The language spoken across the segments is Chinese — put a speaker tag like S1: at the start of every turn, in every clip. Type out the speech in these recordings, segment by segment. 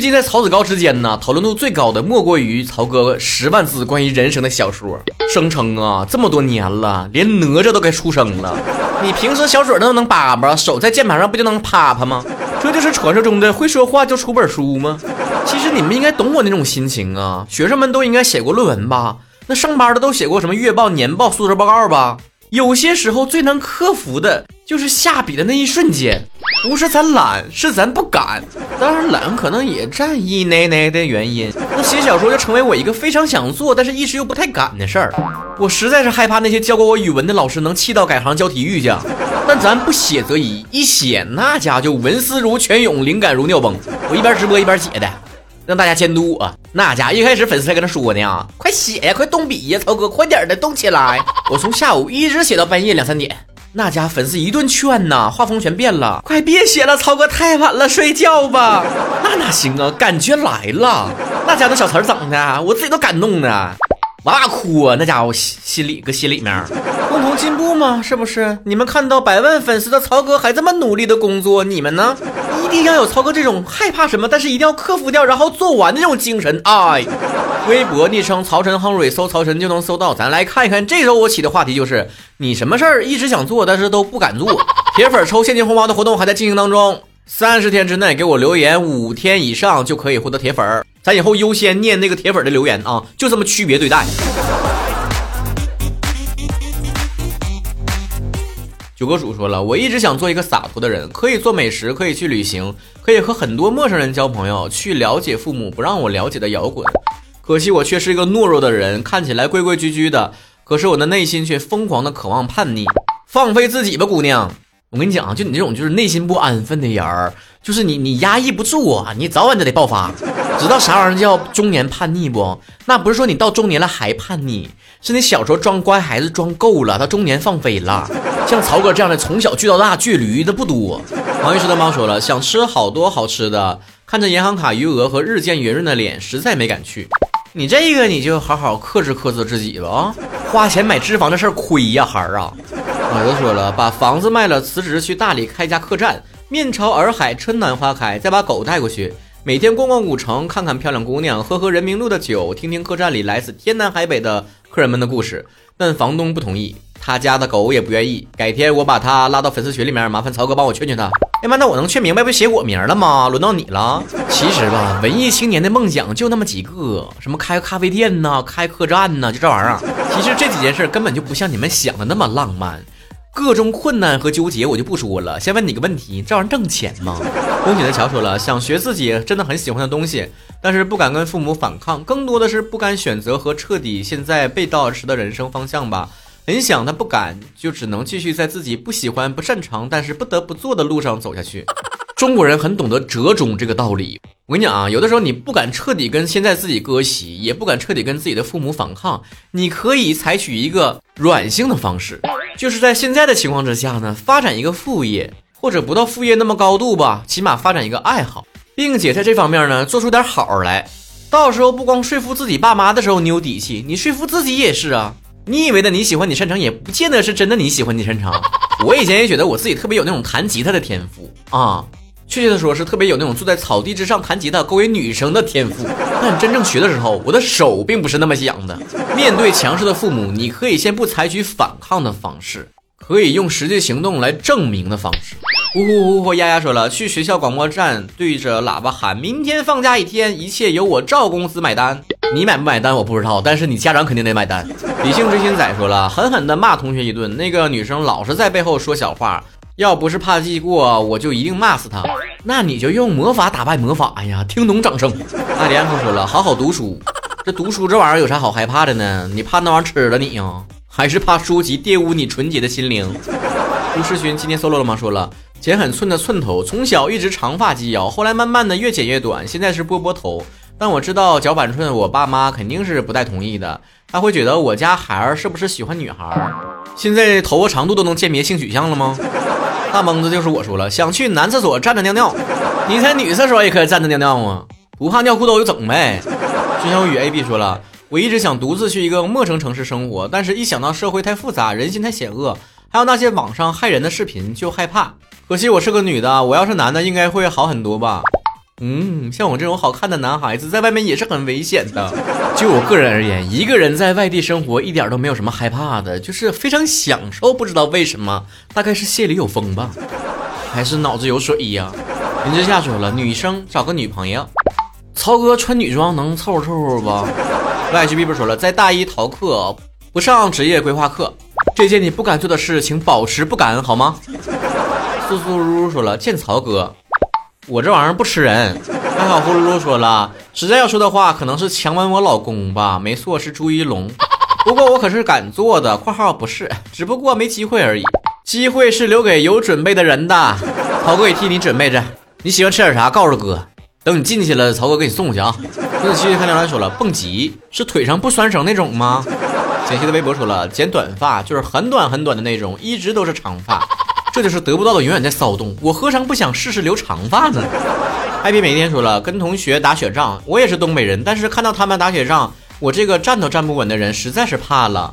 S1: 最近在曹子高之间呢，讨论度最高的莫过于曹哥十万字关于人生的小说，声称啊，这么多年了，连哪吒都该出生了。你平时小嘴那都能叭叭，手在键盘上不就能啪啪吗？这就是传说中的会说话就出本书吗？其实你们应该懂我那种心情啊，学生们都应该写过论文吧？那上班的都写过什么月报、年报、素质报告吧？有些时候最难克服的就是下笔的那一瞬间，不是咱懒，是咱不敢。当然，懒可能也占一奶奶的原因。那写小说就成为我一个非常想做，但是一时又不太敢的事儿。我实在是害怕那些教过我语文的老师能气到改行教体育去。但咱不写则已，一写那家就文思如泉涌，灵感如尿崩。我一边直播一边写的。让大家监督我！那家一开始粉丝还跟他说呢，快写呀，快动笔呀，曹哥，快点的，动起来！我从下午一直写到半夜两三点，那家粉丝一顿劝呐，画风全变了，快别写了，曹哥太晚了，睡觉吧。那哪行啊，感觉来了，那家的小词儿整的，我自己都感动的。哇哭啊！那家伙心心里搁心里面，共同进步嘛，是不是？你们看到百万粉丝的曹哥还这么努力的工作，你们呢？一定要有曹哥这种害怕什么，但是一定要克服掉，然后做完的这种精神。哎，微博昵称曹晨亨瑞，搜曹晨就能搜到。咱来看一看，这周我起的话题就是你什么事儿一直想做，但是都不敢做。铁粉抽现金红包的活动还在进行当中，三十天之内给我留言五天以上就可以获得铁粉。咱以后优先念那个铁粉的留言啊，就这么区别对待。九哥主说了，我一直想做一个洒脱的人，可以做美食，可以去旅行，可以和很多陌生人交朋友，去了解父母不让我了解的摇滚。可惜我却是一个懦弱的人，看起来规规矩矩的，可是我的内心却疯狂的渴望叛逆，放飞自己吧，姑娘。我跟你讲，就你这种就是内心不安分的人儿，就是你你压抑不住啊，你早晚就得爆发。知道啥玩意儿叫中年叛逆不？那不是说你到中年了还叛逆，是你小时候装乖孩子装够了，到中年放飞了。像曹哥这样的从小聚到大倔驴的不多。王律师的猫说了，想吃好多好吃的，看着银行卡余额和日渐圆润的脸，实在没敢去。你这个你就好好克制克制自己吧啊！花钱买脂肪的事儿亏呀，孩儿啊！我都说了，把房子卖了，辞职去大理开家客栈，面朝洱海，春暖花开，再把狗带过去，每天逛逛古城，看看漂亮姑娘，喝喝人民路的酒，听听客栈里来自天南海北的客人们的故事。但房东不同意，他家的狗也不愿意。改天我把他拉到粉丝群里面，麻烦曹哥帮我劝劝他。哎妈，那我能劝明白不写我名了吗？轮到你了。其实吧，文艺青年的梦想就那么几个，什么开个咖啡店呐，开客栈呐，就这玩意儿。其实这几件事根本就不像你们想的那么浪漫。各种困难和纠结我就不说了，先问你个问题：这玩意儿挣钱吗？宫女的乔说了，想学自己真的很喜欢的东西，但是不敢跟父母反抗，更多的是不敢选择和彻底现在背道而驰的人生方向吧。很想，但不敢，就只能继续在自己不喜欢、不擅长，但是不得不做的路上走下去。中国人很懂得折中这个道理。我跟你讲啊，有的时候你不敢彻底跟现在自己割席，也不敢彻底跟自己的父母反抗，你可以采取一个软性的方式。就是在现在的情况之下呢，发展一个副业，或者不到副业那么高度吧，起码发展一个爱好，并且在这方面呢做出点好来。到时候不光说服自己爸妈的时候你有底气，你说服自己也是啊。你以为的你喜欢你擅长，也不见得是真的你喜欢你擅长。我以前也觉得我自己特别有那种弹吉他的天赋啊，确切的说是特别有那种坐在草地之上弹吉他勾引女生的天赋。但真正学的时候，我的手并不是那么想的。面对强势的父母，你可以先不采取反抗的方式，可以用实际行动来证明的方式。呼呼呼呼，丫丫说了，去学校广播站对着喇叭喊：“明天放假一天，一切由我赵公子买单。”你买不买单我不知道，但是你家长肯定得买单。理性追星仔说了，狠狠地骂同学一顿。那个女生老是在背后说小话，要不是怕记过，我就一定骂死他。那你就用魔法打败魔法呀！听懂掌声。阿里安可说了，好好读书。这读书这玩意儿有啥好害怕的呢？你怕那玩意儿吃了你呀？还是怕书籍玷污你纯洁的心灵？朱世勋今天 solo 了吗？说了，剪很寸的寸头，从小一直长发及腰，后来慢慢的越剪越短，现在是波波头。但我知道脚板寸，我爸妈肯定是不太同意的，他会觉得我家孩儿是不是喜欢女孩儿？现在头发长度都能鉴别性取向了吗？大蒙子就是我说了，想去男厕所站着尿尿，你在女厕所也可以站着尿尿吗，不怕尿裤兜就整呗。君小雨 A B 说了，我一直想独自去一个陌生城市生活，但是一想到社会太复杂，人心太险恶，还有那些网上害人的视频就害怕。可惜我是个女的，我要是男的应该会好很多吧。嗯，像我这种好看的男孩子，在外面也是很危险的。就我个人而言，一个人在外地生活一点都没有什么害怕的，就是非常享受。不知道为什么，大概是心里有风吧，还是脑子有水呀？林之夏说了，女生找个女朋友，曹哥穿女装能凑合凑合 不？YGB 说了，在大一逃课，不上职业规划课，这件你不敢做的事，请保持不敢好吗？苏苏如说了，见曹哥。我这玩意儿不吃人，还好呼噜噜说了，实在要说的话，可能是强吻我老公吧，没错，是朱一龙。不过我可是敢做的（括号不是），只不过没机会而已。机会是留给有准备的人的。曹哥也替你准备着，你喜欢吃点啥？告诉哥，等你进去了，曹哥给你送去啊。子期看亮来说了，蹦极是腿上不拴绳那种吗？简溪的微博说了，剪短发就是很短很短的那种，一直都是长发。这就是得不到的永远在骚动，我何尝不想试试留长发呢？艾比每天说了，跟同学打雪仗，我也是东北人，但是看到他们打雪仗，我这个站都站不稳的人实在是怕了。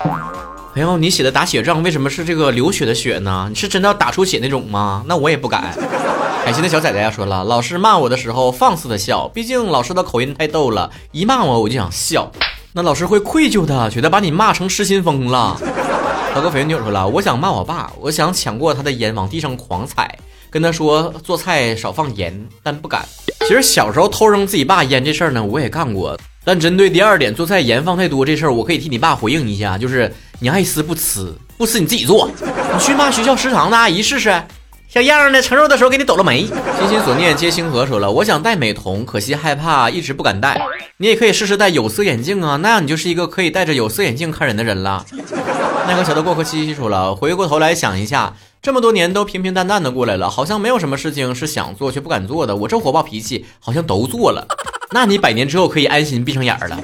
S1: 哎呦，你写的打雪仗为什么是这个流血的血呢？你是真的要打出血那种吗？那我也不敢。海心的小崽崽呀说了，老师骂我的时候放肆的笑，毕竟老师的口音太逗了，一骂我我就想笑，那老师会愧疚的，觉得把你骂成失心疯了。小哥肥妞说了，我想骂我爸，我想抢过他的烟往地上狂踩，跟他说做菜少放盐，但不敢。其实小时候偷扔自己爸烟这事儿呢，我也干过。但针对第二点做菜盐放太多这事儿，我可以替你爸回应一下，就是你爱吃不吃，不吃你自己做，你去骂学校食堂的阿姨试试。小样的，盛肉的时候给你抖了没？心心所念皆星河说了，我想戴美瞳，可惜害怕，一直不敢戴。你也可以试试戴有色眼镜啊，那样你就是一个可以戴着有色眼镜看人的人了。那个小的过客七七说了，回过头来想一下，这么多年都平平淡淡的过来了，好像没有什么事情是想做却不敢做的。我这火爆脾气好像都做了，那你百年之后可以安心闭上眼了。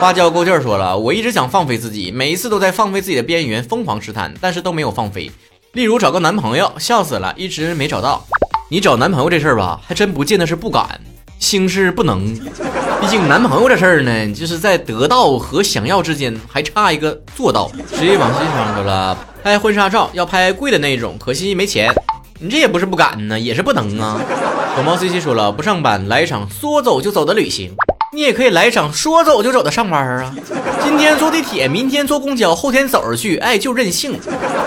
S1: 花椒够劲儿说了，我一直想放飞自己，每一次都在放飞自己的边缘疯狂试探，但是都没有放飞。例如找个男朋友，笑死了，一直没找到。你找男朋友这事儿吧，还真不见得是不敢。兴是不能，毕竟男朋友这事儿呢，就是在得到和想要之间还差一个做到。直接往西上说了，拍婚纱照要拍贵的那种，可惜没钱。你这也不是不敢呢，也是不能啊。狗猫 C C 说了，不上班来一场说走就走的旅行。你也可以来一场说走就走的上班啊！今天坐地铁，明天坐公交，后天走着去，哎，就任性。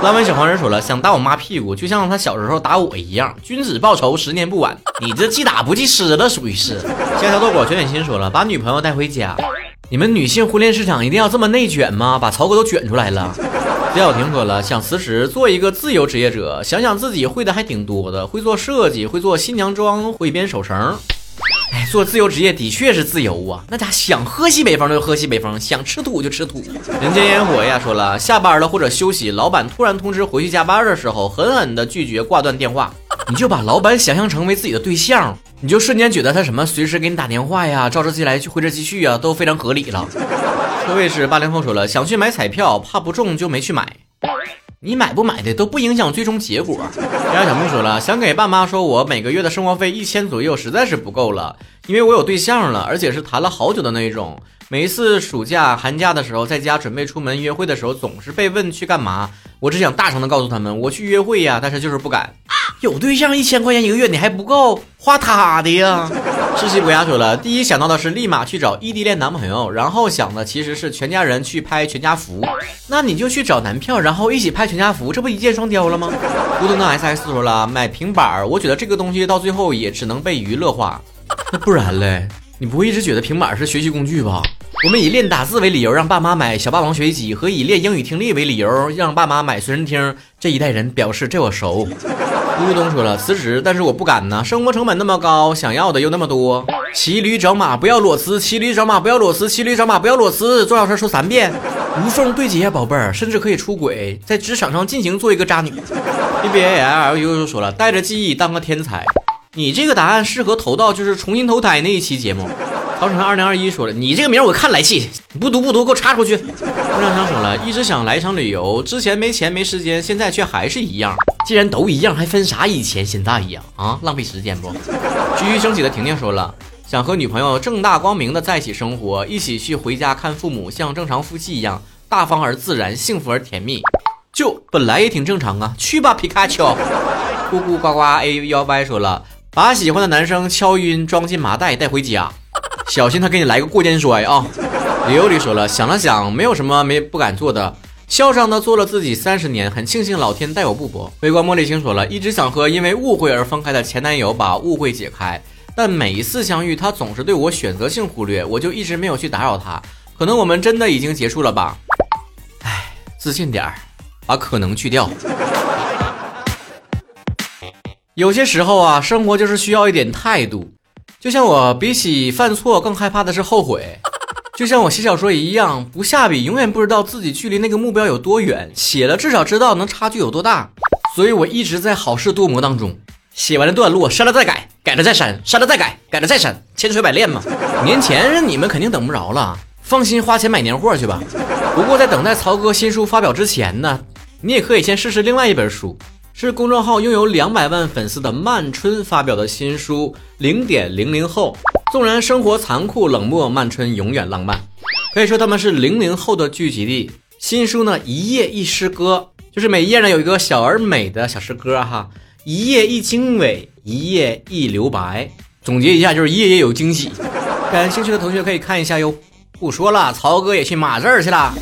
S1: 拉完小黄人说了，想打我妈屁股，就像他小时候打我一样。君子报仇，十年不晚。你这记打不记吃了，属于是。下条豆果卷卷心说了，把女朋友带回家。你们女性婚恋市场一定要这么内卷吗？把曹哥都卷出来了。李小婷说了，想辞职做一个自由职业者，想想自己会的还挺多的，会做设计，会做新娘妆，会编手绳。哎，做自由职业的确是自由啊！那家想喝西北风就喝西北风，想吃土就吃土。人间烟火呀，说了下班了或者休息，老板突然通知回去加班的时候，狠狠的拒绝挂断电话。你就把老板想象成为自己的对象，你就瞬间觉得他什么随时给你打电话呀，召之即来去挥之即去啊，都非常合理了。这位是八零后说了，想去买彩票，怕不中就没去买。你买不买的都不影响最终结果。家小木说了，想给爸妈说，我每个月的生活费一千左右实在是不够了，因为我有对象了，而且是谈了好久的那种。每一次暑假、寒假的时候，在家准备出门约会的时候，总是被问去干嘛。我只想大声的告诉他们，我去约会呀，但是就是不敢。有对象一千块钱一个月你还不够花他的呀？世袭不雅说了，第一想到的是立马去找异地恋男朋友，然后想的其实是全家人去拍全家福。那你就去找男票，然后一起拍全家福，这不一箭双雕了吗？孤独的 S S 说了，买平板，我觉得这个东西到最后也只能被娱乐化。那不然嘞？你不会一直觉得平板是学习工具吧？我们以练打字为理由让爸妈买小霸王学习机，和以练英语听力为理由让爸妈买随身听，这一代人表示这我熟。咕咚说了辞职，但是我不敢呢，生活成本那么高，想要的又那么多。骑驴找马不要裸辞，骑驴找马不要裸辞，骑驴找马不要裸辞，重要事说三遍，无缝对接，宝贝儿，甚至可以出轨，在职场上尽情做一个渣女。B B A L U 又说了，带着记忆当个天才，你这个答案适合投到就是重新投胎那一期节目。曹晨二零二一说了，你这个名我看来气，不读不读，给我插出去。郭亮强说了，一直想来一场旅游，之前没钱没时间，现在却还是一样。既然都一样，还分啥以前现在呀？啊，浪费时间不？徐徐升起的婷婷说了，想和女朋友正大光明的在一起生活，一起去回家看父母，像正常夫妻一样大方而自然，幸福而甜蜜。就本来也挺正常啊，去吧，皮卡丘。咕咕呱呱 A 幺 Y 说了。把喜欢的男生敲晕，装进麻袋带回家，小心他给你来个过肩摔啊！刘里说了，想了想，没有什么没不敢做的，嚣张的做了自己三十年，很庆幸老天待我不薄。微观茉莉星说了，一直想和因为误会而分开的前男友把误会解开，但每一次相遇，他总是对我选择性忽略，我就一直没有去打扰他。可能我们真的已经结束了吧？唉，自信点儿，把可能去掉。有些时候啊，生活就是需要一点态度。就像我比起犯错更害怕的是后悔。就像我写小说一样，不下笔永远不知道自己距离那个目标有多远，写了至少知道能差距有多大。所以我一直在好事多磨当中，写完的段落删了再改，改了再删，删了再改，改了再删，千锤百炼嘛。年前你们肯定等不着了，放心花钱买年货去吧。不过在等待曹哥新书发表之前呢，你也可以先试试另外一本书，是公众号拥有两百万粉丝的曼春发表的新书《零点零零后》。纵然生活残酷冷漠，曼春永远浪漫。可以说他们是零零后的聚集地。新书呢，一页一诗歌，就是每一页呢有一个小而美的小诗歌哈，一页一经纬，一页一留白。总结一下就是页页有惊喜。感兴趣的同学可以看一下哟。不说了，曹哥也去码字儿去了。